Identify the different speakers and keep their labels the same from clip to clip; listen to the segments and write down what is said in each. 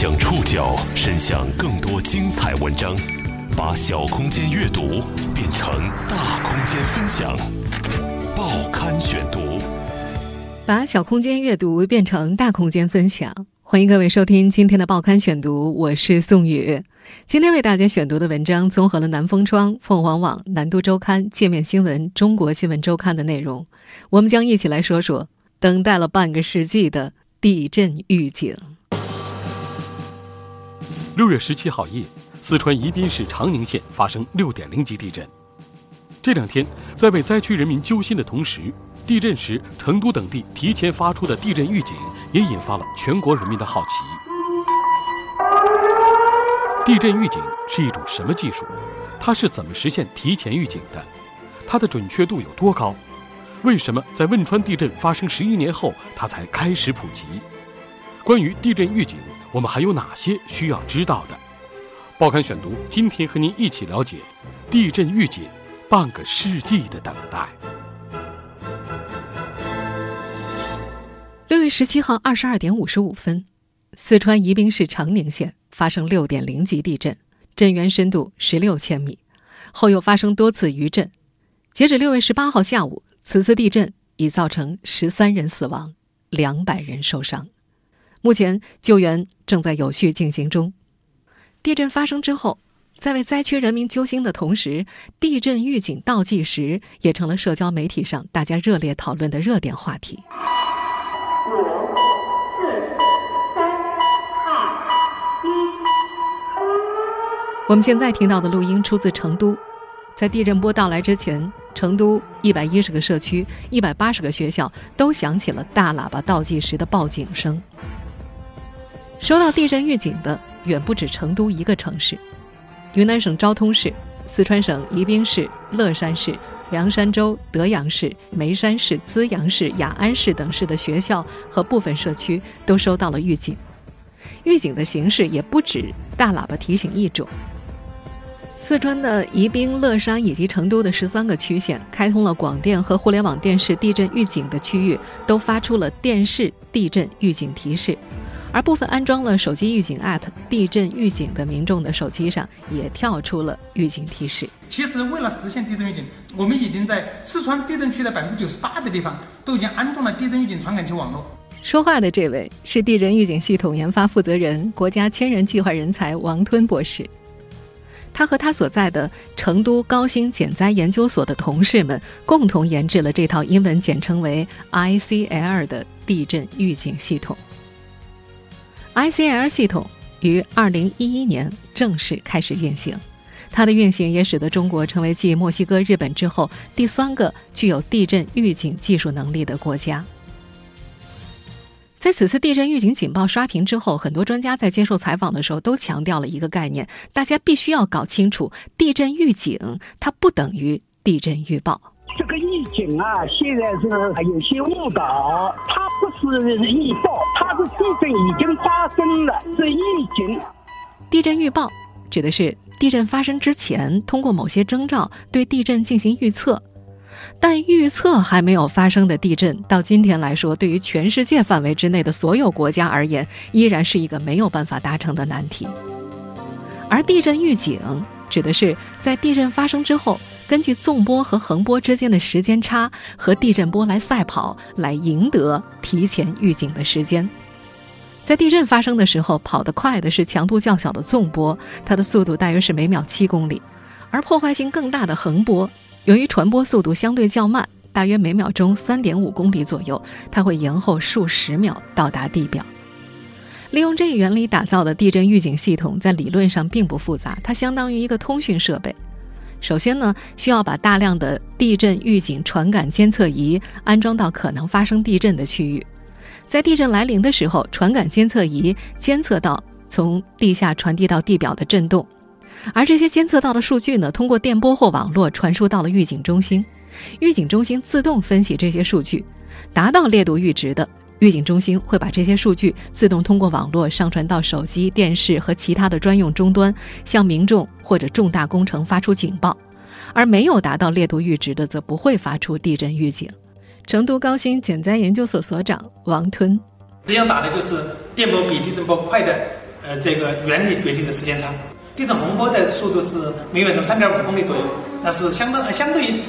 Speaker 1: 将触角伸向更多精彩文章，把小空间阅读变成大空间分享。报刊选读，
Speaker 2: 把小空间阅读变成大空间分享。欢迎各位收听今天的报刊选读，我是宋宇。今天为大家选读的文章综合了南风窗、凤凰网、南都周刊、界面新闻、中国新闻周刊的内容。我们将一起来说说等待了半个世纪的地震预警。
Speaker 3: 六月十七号夜，四川宜宾市长宁县发生六点零级地震。这两天，在为灾区人民揪心的同时，地震时成都等地提前发出的地震预警也引发了全国人民的好奇。地震预警是一种什么技术？它是怎么实现提前预警的？它的准确度有多高？为什么在汶川地震发生十一年后，它才开始普及？关于地震预警。我们还有哪些需要知道的？报刊选读，今天和您一起了解地震预警半个世纪的等待。
Speaker 2: 六月十七号二十二点五十五分，四川宜宾市长宁县发生六点零级地震，震源深度十六千米，后又发生多次余震。截止六月十八号下午，此次地震已造成十三人死亡，两百人受伤。目前救援正在有序进行中。地震发生之后，在为灾区人民揪心的同时，地震预警倒计时也成了社交媒体上大家热烈讨论的热点话题。五、四、三、二、一。我们现在听到的录音出自成都，在地震波到来之前，成都一百一十个社区、一百八十个学校都响起了大喇叭倒计时的报警声。收到地震预警的远不止成都一个城市，云南省昭通市、四川省宜宾市、乐山市、凉山州、德阳市、眉山市、资阳市、雅安市等市的学校和部分社区都收到了预警。预警的形式也不止大喇叭提醒一种。四川的宜宾、乐山以及成都的十三个区县开通了广电和互联网电视地震预警的区域，都发出了电视地震预警提示。而部分安装了手机预警 App 地震预警的民众的手机上也跳出了预警提示。
Speaker 4: 其实，为了实现地震预警，我们已经在四川地震区的百分之九十八的地方都已经安装了地震预警传感器网络。
Speaker 2: 说话的这位是地震预警系统研发负责人、国家千人计划人才王吞博士。他和他所在的成都高新减灾研究所的同事们共同研制了这套英文简称为 ICL 的地震预警系统。ICL 系统于二零一一年正式开始运行，它的运行也使得中国成为继墨西哥、日本之后第三个具有地震预警技术能力的国家。在此次地震预警警报刷屏之后，很多专家在接受采访的时候都强调了一个概念：大家必须要搞清楚，地震预警它不等于地震预报。
Speaker 5: 这个预警啊，现在是有些误导，它不是预报，它是地震已经发生了，是预警。
Speaker 2: 地震预报指的是地震发生之前，通过某些征兆对地震进行预测，但预测还没有发生的地震，到今天来说，对于全世界范围之内的所有国家而言，依然是一个没有办法达成的难题。而地震预警指的是在地震发生之后。根据纵波和横波之间的时间差和地震波来赛跑，来赢得提前预警的时间。在地震发生的时候，跑得快的是强度较小的纵波，它的速度大约是每秒七公里；而破坏性更大的横波，由于传播速度相对较慢，大约每秒钟三点五公里左右，它会延后数十秒到达地表。利用这一原理打造的地震预警系统，在理论上并不复杂，它相当于一个通讯设备。首先呢，需要把大量的地震预警传感监测仪安装到可能发生地震的区域，在地震来临的时候，传感监测仪监测到从地下传递到地表的震动，而这些监测到的数据呢，通过电波或网络传输到了预警中心，预警中心自动分析这些数据，达到烈度阈值的。预警中心会把这些数据自动通过网络上传到手机、电视和其他的专用终端，向民众或者重大工程发出警报；而没有达到烈度阈值的，则不会发出地震预警。成都高新减灾研究所所长王吞：
Speaker 4: 只要打的就是电波比地震波快的呃，这个原理决定的时间长。地震洪波的速度是每秒钟三点五公里左右，那是相当相对于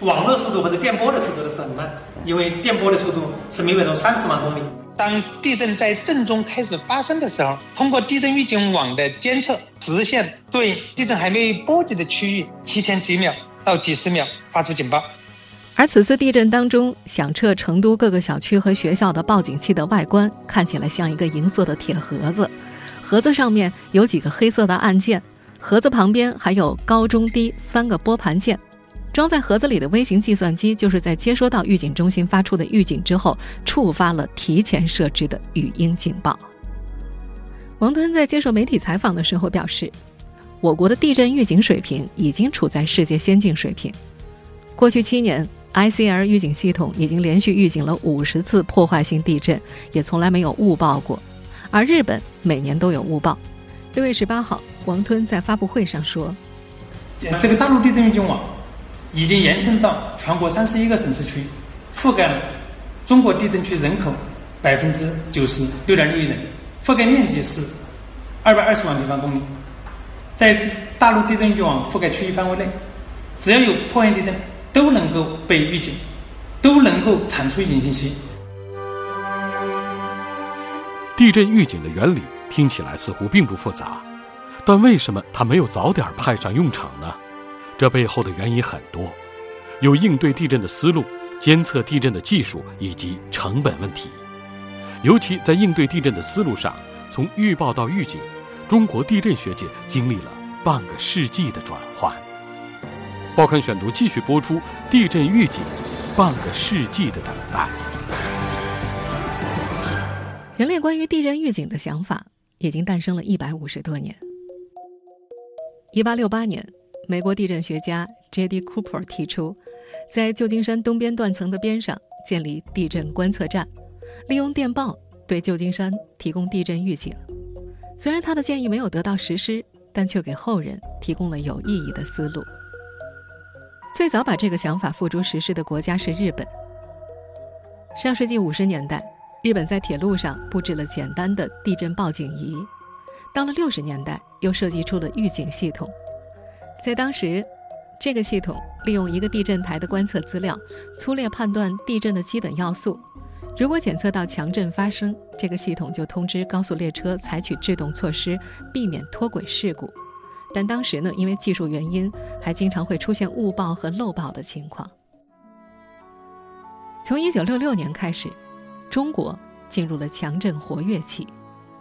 Speaker 4: 网络速度或者电波的速度的是很慢，因为电波的速度是每秒钟三十万公里。
Speaker 6: 当地震在震中开始发生的时候，通过地震预警网的监测，实现对地震还没波及的区域提前几秒到几十秒发出警报。
Speaker 2: 而此次地震当中，响彻成都各个小区和学校的报警器的外观看起来像一个银色的铁盒子，盒子上面有几个黑色的按键，盒子旁边还有高中低三个拨盘键。装在盒子里的微型计算机，就是在接收到预警中心发出的预警之后，触发了提前设置的语音警报。王敦在接受媒体采访的时候表示，我国的地震预警水平已经处在世界先进水平。过去七年，ICR 预警系统已经连续预警了五十次破坏性地震，也从来没有误报过。而日本每年都有误报。六月十八号，王吞在发布会上说：“
Speaker 4: 这个大陆地震预警网。”已经延伸到全国三十一个省市区，覆盖了中国地震区人口百分之九十六点六亿人，覆盖面积是二百二十万平方公里。在大陆地震预警覆盖区域范围内，只要有破坏地震，都能够被预警，都能够产出预警信息。
Speaker 3: 地震预警的原理听起来似乎并不复杂，但为什么它没有早点派上用场呢？这背后的原因很多，有应对地震的思路、监测地震的技术以及成本问题。尤其在应对地震的思路上，从预报到预警，中国地震学界经历了半个世纪的转换。报刊选读继续播出：地震预警，半个世纪的等待。
Speaker 2: 人类关于地震预警的想法已经诞生了一百五十多年。一八六八年。美国地震学家 J.D. Cooper 提出，在旧金山东边断层的边上建立地震观测站，利用电报对旧金山提供地震预警。虽然他的建议没有得到实施，但却给后人提供了有意义的思路。最早把这个想法付诸实施的国家是日本。上世纪五十年代，日本在铁路上布置了简单的地震报警仪，到了六十年代，又设计出了预警系统。在当时，这个系统利用一个地震台的观测资料，粗略判断地震的基本要素。如果检测到强震发生，这个系统就通知高速列车采取制动措施，避免脱轨事故。但当时呢，因为技术原因，还经常会出现误报和漏报的情况。从1966年开始，中国进入了强震活跃期，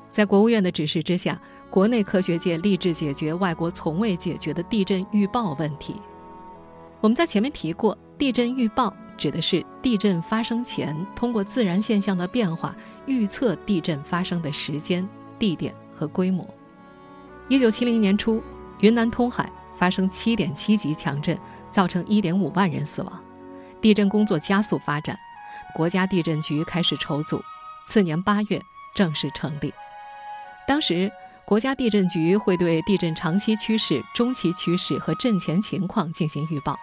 Speaker 2: 在国务院的指示之下。国内科学界立志解决外国从未解决的地震预报问题。我们在前面提过，地震预报指的是地震发生前通过自然现象的变化预测地震发生的时间、地点和规模。一九七零年初，云南通海发生七点七级强震，造成一点五万人死亡。地震工作加速发展，国家地震局开始筹组，次年八月正式成立。当时。国家地震局会对地震长期趋势、中期趋势和震前情况进行预报。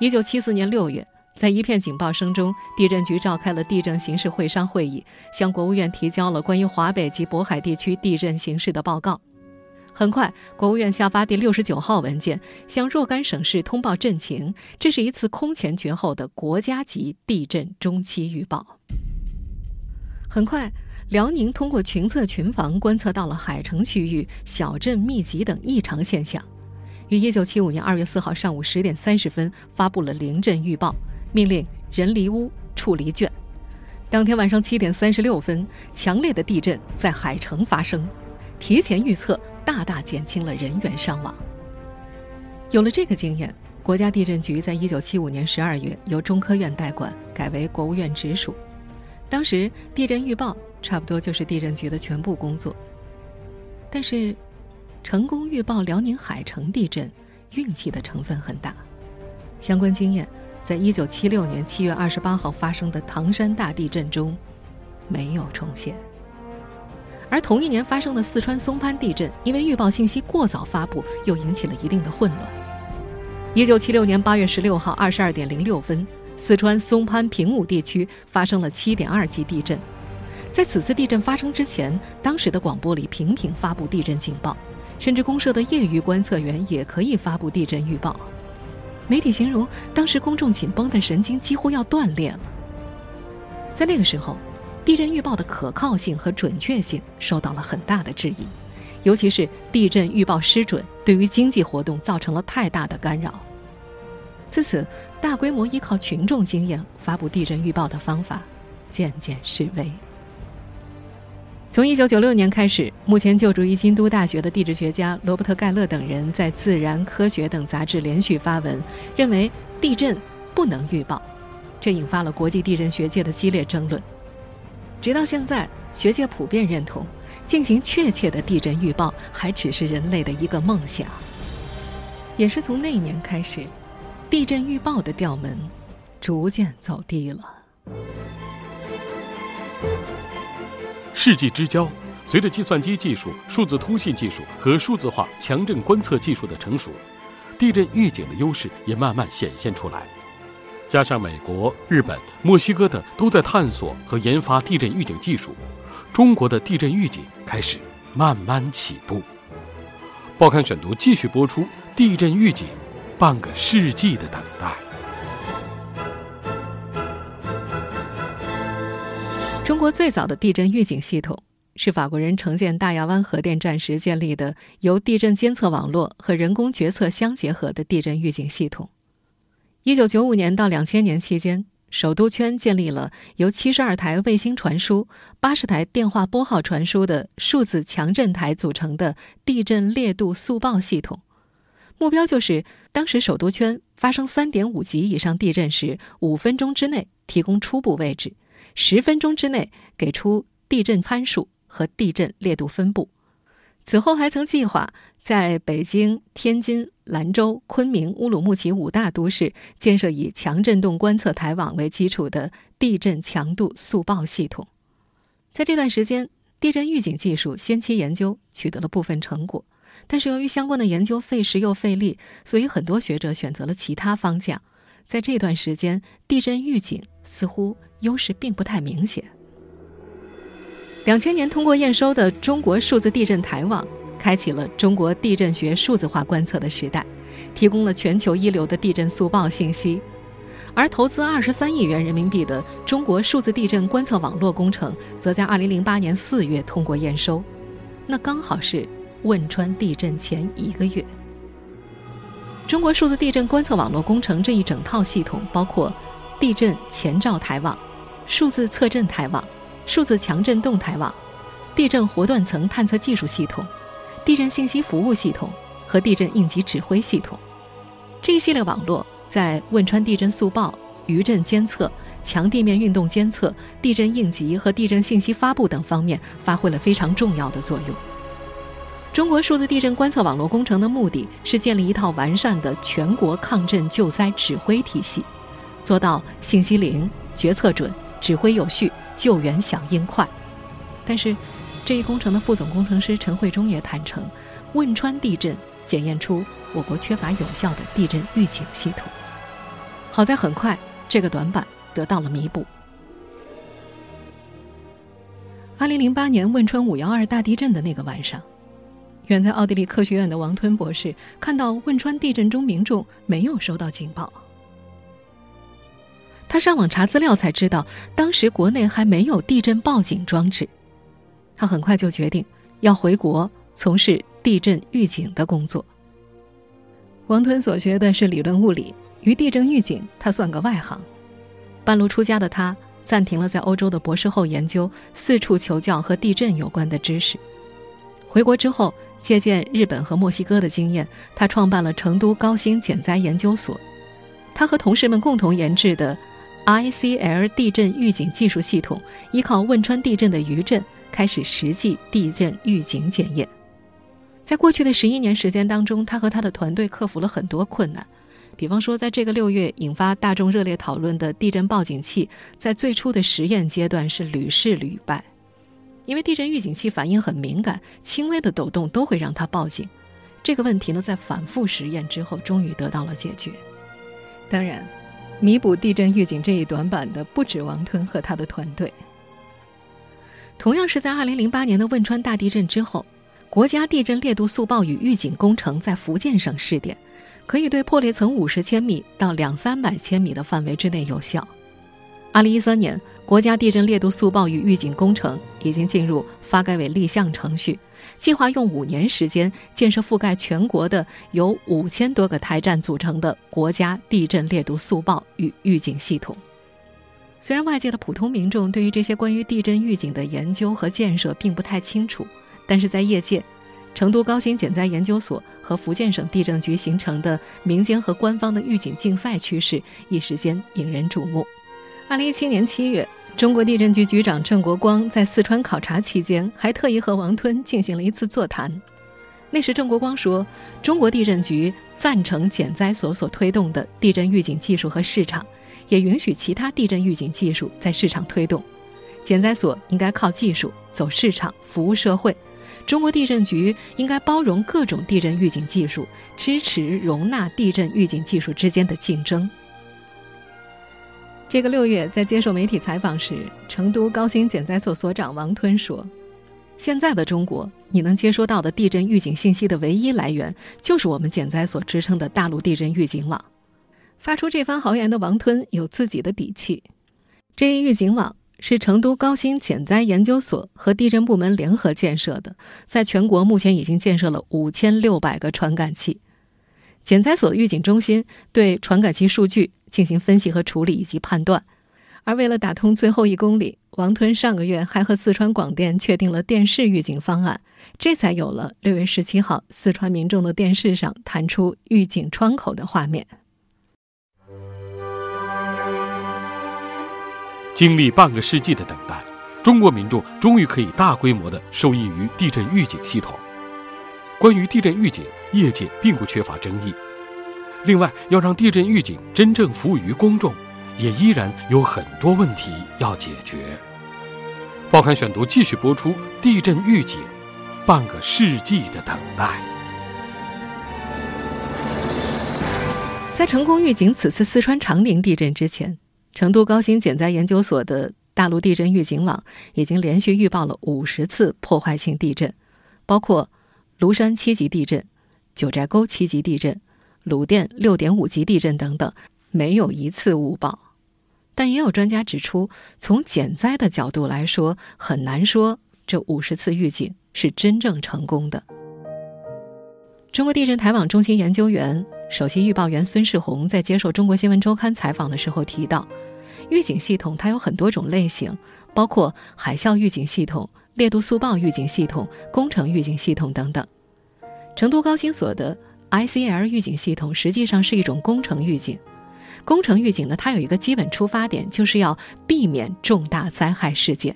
Speaker 2: 一九七四年六月，在一片警报声中，地震局召开了地震形势会商会议，向国务院提交了关于华北及渤海地区地震形势的报告。很快，国务院下发第六十九号文件，向若干省市通报震情。这是一次空前绝后的国家级地震中期预报。很快。辽宁通过群测群防观测到了海城区域小镇密集等异常现象，于一九七五年二月四号上午十点三十分发布了临震预报，命令人离屋、处离卷。当天晚上七点三十六分，强烈的地震在海城发生，提前预测大大减轻了人员伤亡。有了这个经验，国家地震局在一九七五年十二月由中科院代管，改为国务院直属。当时地震预报。差不多就是地震局的全部工作。但是，成功预报辽宁海城地震，运气的成分很大。相关经验，在一九七六年七月二十八号发生的唐山大地震中，没有重现。而同一年发生的四川松潘地震，因为预报信息过早发布，又引起了一定的混乱。一九七六年八月十六号二十二点零六分，四川松潘平武地区发生了七点二级地震。在此次地震发生之前，当时的广播里频频发布地震警报，甚至公社的业余观测员也可以发布地震预报。媒体形容当时公众紧绷的神经几乎要断裂了。在那个时候，地震预报的可靠性和准确性受到了很大的质疑，尤其是地震预报失准，对于经济活动造成了太大的干扰。自此，大规模依靠群众经验发布地震预报的方法渐渐式微。从1996年开始，目前就读于京都大学的地质学家罗伯特·盖勒等人在《自然》《科学》等杂志连续发文，认为地震不能预报，这引发了国际地震学界的激烈争论。直到现在，学界普遍认同，进行确切的地震预报还只是人类的一个梦想。也是从那一年开始，地震预报的调门逐渐走低了。
Speaker 3: 世纪之交，随着计算机技术、数字通信技术和数字化强震观测技术的成熟，地震预警的优势也慢慢显现出来。加上美国、日本、墨西哥等都在探索和研发地震预警技术，中国的地震预警开始慢慢起步。报刊选读继续播出：地震预警，半个世纪的等待。
Speaker 2: 中国最早的地震预警系统是法国人承建大亚湾核电站时建立的，由地震监测网络和人工决策相结合的地震预警系统。一九九五年到两千年期间，首都圈建立了由七十二台卫星传输、八十台电话拨号传输的数字强震台组成的地震烈度速报系统，目标就是当时首都圈发生三点五级以上地震时，五分钟之内提供初步位置。十分钟之内给出地震参数和地震烈度分布。此后还曾计划在北京、天津、兰州、昆明、乌鲁木齐五大都市建设以强震动观测台网为基础的地震强度速报系统。在这段时间，地震预警技术先期研究取得了部分成果，但是由于相关的研究费时又费力，所以很多学者选择了其他方向。在这段时间，地震预警似乎。优势并不太明显。两千年通过验收的中国数字地震台网，开启了中国地震学数字化观测的时代，提供了全球一流的地震速报信息。而投资二十三亿元人民币的中国数字地震观测网络工程，则在二零零八年四月通过验收，那刚好是汶川地震前一个月。中国数字地震观测网络工程这一整套系统包括地震前兆台网。数字测震台网、数字强震动台网、地震活断层探测技术系统、地震信息服务系统和地震应急指挥系统，这一系列网络在汶川地震速报、余震监测、强地面运动监测、地震应急和地震信息发布等方面发挥了非常重要的作用。中国数字地震观测网络工程的目的是建立一套完善的全国抗震救灾指挥体系，做到信息灵、决策准。指挥有序，救援响应快。但是，这一工程的副总工程师陈慧忠也坦诚，汶川地震检验出我国缺乏有效的地震预警系统。好在很快，这个短板得到了弥补。二零零八年汶川五幺二大地震的那个晚上，远在奥地利科学院的王吞博士看到汶川地震中民众没有收到警报。他上网查资料才知道，当时国内还没有地震报警装置。他很快就决定要回国从事地震预警的工作。王吞所学的是理论物理，与地震预警他算个外行。半路出家的他暂停了在欧洲的博士后研究，四处求教和地震有关的知识。回国之后，借鉴日本和墨西哥的经验，他创办了成都高新减灾研究所。他和同事们共同研制的。ICL 地震预警技术系统依靠汶川地震的余震，开始实际地震预警检验。在过去的十一年时间当中，他和他的团队克服了很多困难。比方说，在这个六月引发大众热烈讨论的地震报警器，在最初的实验阶段是屡试屡败，因为地震预警器反应很敏感，轻微的抖动都会让它报警。这个问题呢，在反复实验之后，终于得到了解决。当然。弥补地震预警这一短板的不止王吞和他的团队。同样是在2008年的汶川大地震之后，国家地震烈度速报与预警工程在福建省试点，可以对破裂层五十千米到两三百千米的范围之内有效。2013年，国家地震烈度速报与预警工程已经进入发改委立项程序，计划用五年时间建设覆盖全国的由五千多个台站组成的国家地震烈度速报与预警系统。虽然外界的普通民众对于这些关于地震预警的研究和建设并不太清楚，但是在业界，成都高新减灾研究所和福建省地震局形成的民间和官方的预警竞赛趋势一时间引人瞩目。二零一七年七月，中国地震局局长郑国光在四川考察期间，还特意和王吞进行了一次座谈。那时，郑国光说：“中国地震局赞成减灾所所推动的地震预警技术和市场。”也允许其他地震预警技术在市场推动，减灾所应该靠技术走市场，服务社会。中国地震局应该包容各种地震预警技术，支持容纳地震预警技术之间的竞争。这个六月，在接受媒体采访时，成都高新减灾所所长王吞说：“现在的中国，你能接收到的地震预警信息的唯一来源，就是我们减灾所支撑的大陆地震预警网。”发出这番豪言的王吞有自己的底气。这一预警网是成都高新减灾研究所和地震部门联合建设的，在全国目前已经建设了五千六百个传感器。减灾所预警中心对传感器数据进行分析和处理以及判断。而为了打通最后一公里，王吞上个月还和四川广电确定了电视预警方案，这才有了六月十七号四川民众的电视上弹出预警窗口的画面。
Speaker 3: 经历半个世纪的等待，中国民众终于可以大规模的受益于地震预警系统。关于地震预警，业界并不缺乏争议。另外，要让地震预警真正服务于公众，也依然有很多问题要解决。报刊选读继续播出：地震预警，半个世纪的等待。
Speaker 2: 在成功预警此次四川长宁地震之前。成都高新减灾研究所的大陆地震预警网已经连续预报了五十次破坏性地震，包括庐山七级地震、九寨沟七级地震、鲁甸六点五级地震等等，没有一次误报。但也有专家指出，从减灾的角度来说，很难说这五十次预警是真正成功的。中国地震台网中心研究员、首席预报员孙世红在接受《中国新闻周刊》采访的时候提到，预警系统它有很多种类型，包括海啸预警系统、烈度速报预警系统、工程预警系统等等。成都高新所的 ICL 预警系统实际上是一种工程预警。工程预警呢，它有一个基本出发点，就是要避免重大灾害事件。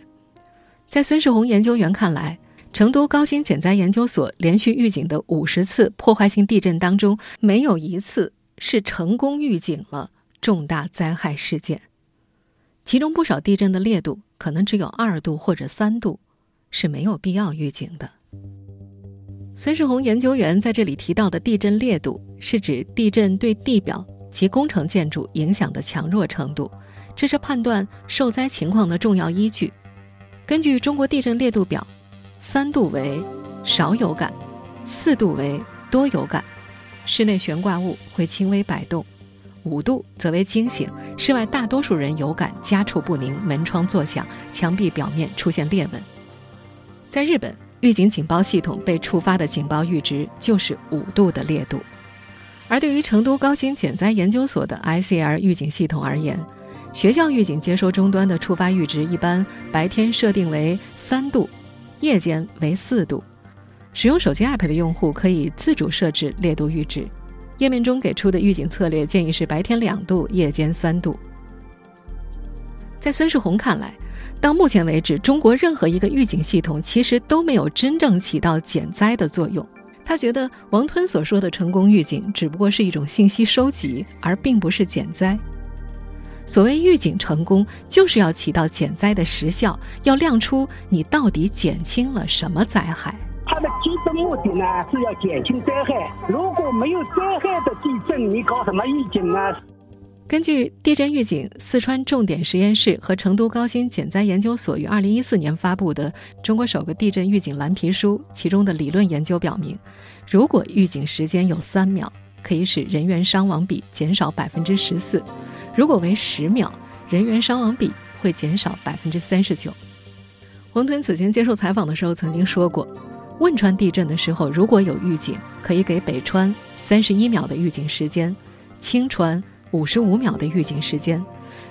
Speaker 2: 在孙世红研究员看来，成都高新减灾研究所连续预警的五十次破坏性地震当中，没有一次是成功预警了重大灾害事件。其中不少地震的烈度可能只有二度或者三度，是没有必要预警的。孙世红研究员在这里提到的地震烈度，是指地震对地表及工程建筑影响的强弱程度，这是判断受灾情况的重要依据。根据中国地震烈度表。三度为少有感，四度为多有感，室内悬挂物会轻微摆动；五度则为惊醒，室外大多数人有感家畜不宁，门窗作响，墙壁表面出现裂纹。在日本，预警警报系统被触发的警报阈值就是五度的烈度。而对于成都高新减灾研究所的 ICR 预警系统而言，学校预警接收终端的触发阈值一般白天设定为三度。夜间为四度，使用手机 app 的用户可以自主设置烈度阈值。页面中给出的预警策略建议是白天两度，夜间三度。在孙世红看来，到目前为止，中国任何一个预警系统其实都没有真正起到减灾的作用。他觉得王吞所说的成功预警只不过是一种信息收集，而并不是减灾。所谓预警成功，就是要起到减灾的实效，要亮出你到底减轻了什么灾害。
Speaker 5: 它的基本目的呢，是要减轻灾害。如果没有灾害的地震，你搞什么预警呢？
Speaker 2: 根据地震预警四川重点实验室和成都高新减灾研究所于二零一四年发布的中国首个地震预警蓝皮书，其中的理论研究表明，如果预警时间有三秒，可以使人员伤亡比减少百分之十四；如果为十秒，人员伤亡比会减少百分之三十九。王屯此前接受采访的时候曾经说过，汶川地震的时候如果有预警，可以给北川三十一秒的预警时间，青川。五十五秒的预警时间，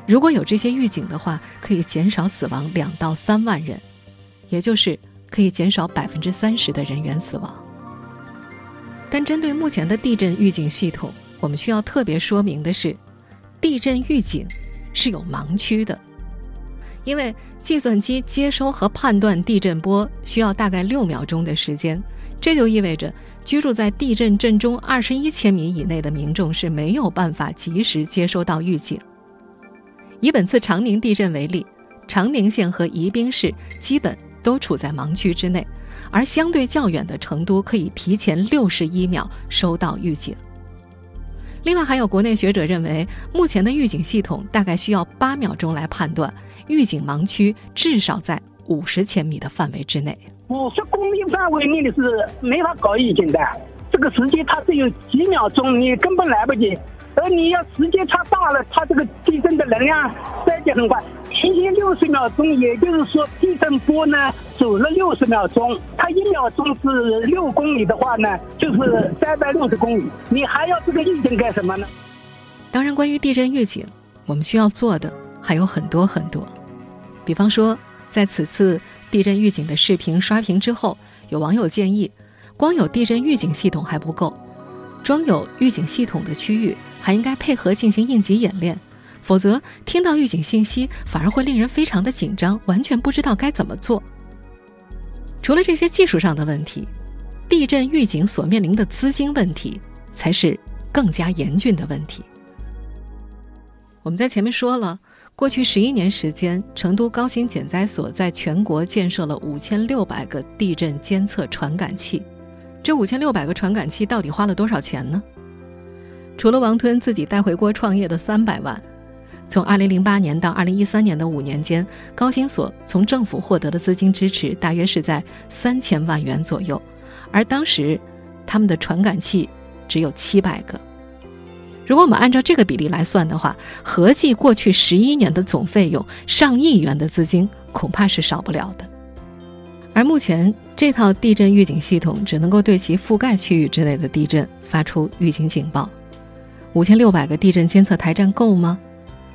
Speaker 2: 如果有这些预警的话，可以减少死亡两到三万人，也就是可以减少百分之三十的人员死亡。但针对目前的地震预警系统，我们需要特别说明的是，地震预警是有盲区的，因为计算机接收和判断地震波需要大概六秒钟的时间，这就意味着。居住在地震震中二十一千米以内的民众是没有办法及时接收到预警。以本次长宁地震为例，长宁县和宜宾市基本都处在盲区之内，而相对较远的成都可以提前六十一秒收到预警。另外，还有国内学者认为，目前的预警系统大概需要八秒钟来判断预警盲区，至少在五十千米的范围之内。
Speaker 5: 五十公里范围内的是没法搞预警的，这个时间它只有几秒钟，你根本来不及。而你要时间差大了，它这个地震的能量衰减很快，提前六十秒钟，也就是说地震波呢走了六十秒钟，它一秒钟是六公里的话呢，就是三百六十公里，你还要这个预警干什么呢？
Speaker 2: 当然，关于地震预警，我们需要做的还有很多很多，比方说在此次。地震预警的视频刷屏之后，有网友建议，光有地震预警系统还不够，装有预警系统的区域还应该配合进行应急演练，否则听到预警信息反而会令人非常的紧张，完全不知道该怎么做。除了这些技术上的问题，地震预警所面临的资金问题才是更加严峻的问题。我们在前面说了。过去十一年时间，成都高新减灾所在全国建设了五千六百个地震监测传感器。这五千六百个传感器到底花了多少钱呢？除了王吞自己带回国创业的三百万，从二零零八年到二零一三年的五年间，高新所从政府获得的资金支持大约是在三千万元左右，而当时他们的传感器只有七百个。如果我们按照这个比例来算的话，合计过去十一年的总费用上亿元的资金恐怕是少不了的。而目前这套地震预警系统只能够对其覆盖区域之内的地震发出预警警报。五千六百个地震监测台站够吗？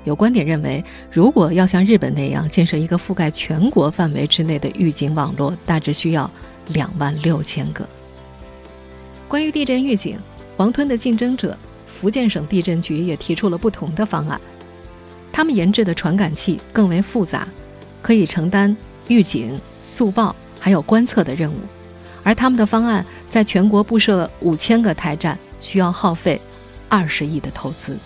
Speaker 2: 有观点认为，如果要像日本那样建设一个覆盖全国范围之内的预警网络，大致需要两万六千个。关于地震预警，王吞的竞争者。福建省地震局也提出了不同的方案，他们研制的传感器更为复杂，可以承担预警、速报还有观测的任务，而他们的方案在全国布设五千个台站，需要耗费二十亿的投资。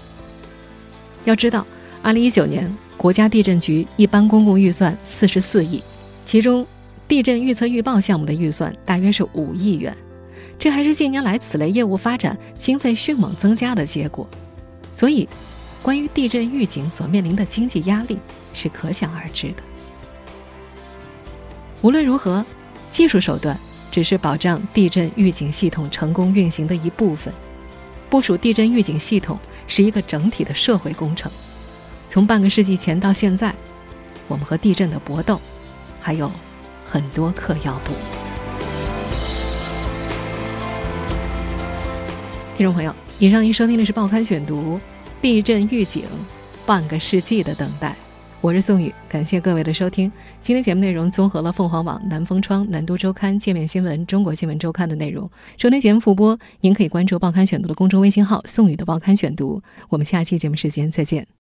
Speaker 2: 要知道，二零一九年国家地震局一般公共预算四十四亿，其中地震预测预报项目的预算大约是五亿元。这还是近年来此类业务发展经费迅猛增加的结果，所以，关于地震预警所面临的经济压力是可想而知的。无论如何，技术手段只是保障地震预警系统成功运行的一部分，部署地震预警系统是一个整体的社会工程。从半个世纪前到现在，我们和地震的搏斗还有很多课要补。听众朋友，以上您收听的是《报刊选读》，地震预警，半个世纪的等待。我是宋宇，感谢各位的收听。今天节目内容综合了凤凰网、南风窗、南都周刊、界面新闻、中国新闻周刊的内容。收听节目复播，您可以关注《报刊选读》的公众微信号“宋宇的报刊选读”。我们下期节目时间再见。